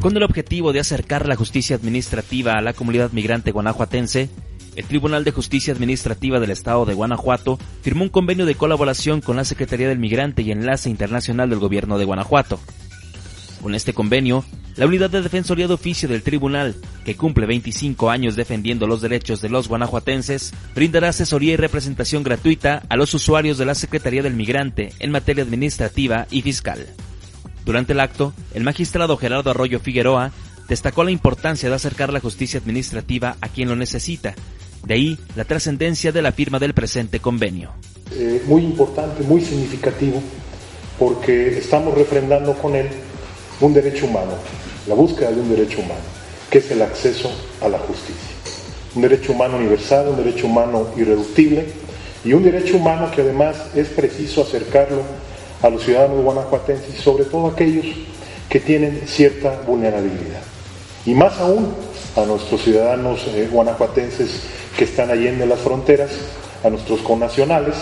Con el objetivo de acercar la justicia administrativa a la comunidad migrante guanajuatense, el Tribunal de Justicia Administrativa del Estado de Guanajuato firmó un convenio de colaboración con la Secretaría del Migrante y Enlace Internacional del Gobierno de Guanajuato. Con este convenio, la Unidad de Defensoría de Oficio del Tribunal, que cumple 25 años defendiendo los derechos de los guanajuatenses, brindará asesoría y representación gratuita a los usuarios de la Secretaría del Migrante en materia administrativa y fiscal. Durante el acto, el magistrado Gerardo Arroyo Figueroa destacó la importancia de acercar la justicia administrativa a quien lo necesita. De ahí la trascendencia de la firma del presente convenio. Eh, muy importante, muy significativo, porque estamos refrendando con él un derecho humano, la búsqueda de un derecho humano, que es el acceso a la justicia. Un derecho humano universal, un derecho humano irreductible y un derecho humano que además es preciso acercarlo a los ciudadanos guanajuatenses y sobre todo aquellos que tienen cierta vulnerabilidad. Y más aún a nuestros ciudadanos eh, guanajuatenses que están allende las fronteras, a nuestros connacionales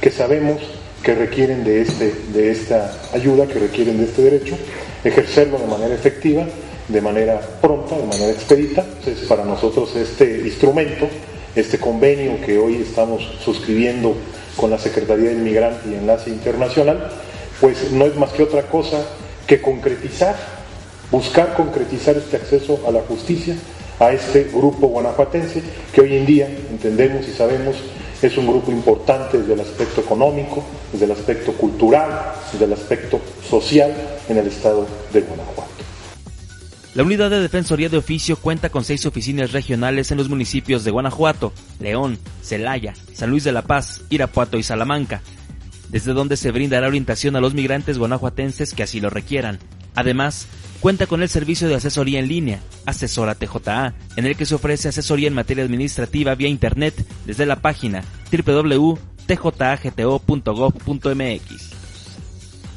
que sabemos que requieren de, este, de esta ayuda, que requieren de este derecho, ejercerlo de manera efectiva, de manera pronta, de manera expedita. Entonces, para nosotros este instrumento, este convenio que hoy estamos suscribiendo con la Secretaría de Inmigrante y Enlace Internacional, pues no es más que otra cosa que concretizar, buscar concretizar este acceso a la justicia a este grupo guanajuatense que hoy en día entendemos y sabemos es un grupo importante desde el aspecto económico, desde el aspecto cultural, desde el aspecto social en el estado de Guanajuato. La unidad de Defensoría de Oficio cuenta con seis oficinas regionales en los municipios de Guanajuato, León, Celaya, San Luis de la Paz, Irapuato y Salamanca, desde donde se brindará orientación a los migrantes guanajuatenses que así lo requieran. Además, cuenta con el servicio de asesoría en línea, Asesora TJA, en el que se ofrece asesoría en materia administrativa vía Internet desde la página www.tjagto.gov.mx.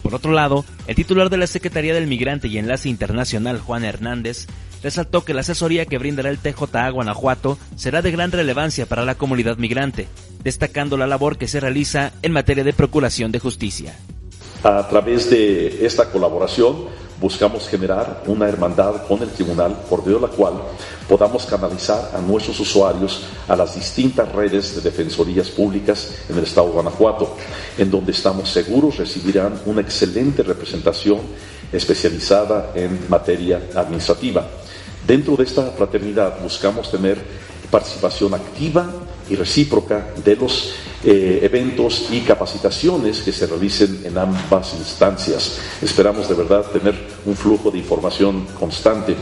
Por otro lado, el titular de la Secretaría del Migrante y Enlace Internacional, Juan Hernández, resaltó que la asesoría que brindará el TJA Guanajuato será de gran relevancia para la comunidad migrante, destacando la labor que se realiza en materia de procuración de justicia. A través de esta colaboración, buscamos generar una hermandad con el tribunal por medio de la cual podamos canalizar a nuestros usuarios a las distintas redes de defensorías públicas en el estado de Guanajuato, en donde estamos seguros recibirán una excelente representación especializada en materia administrativa. Dentro de esta fraternidad buscamos tener participación activa y recíproca de los eh, eventos y capacitaciones que se realicen en ambas instancias. Esperamos de verdad tener un flujo de información constante.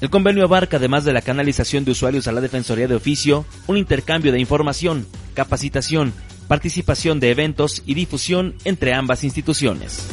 El convenio abarca, además de la canalización de usuarios a la Defensoría de Oficio, un intercambio de información, capacitación, participación de eventos y difusión entre ambas instituciones.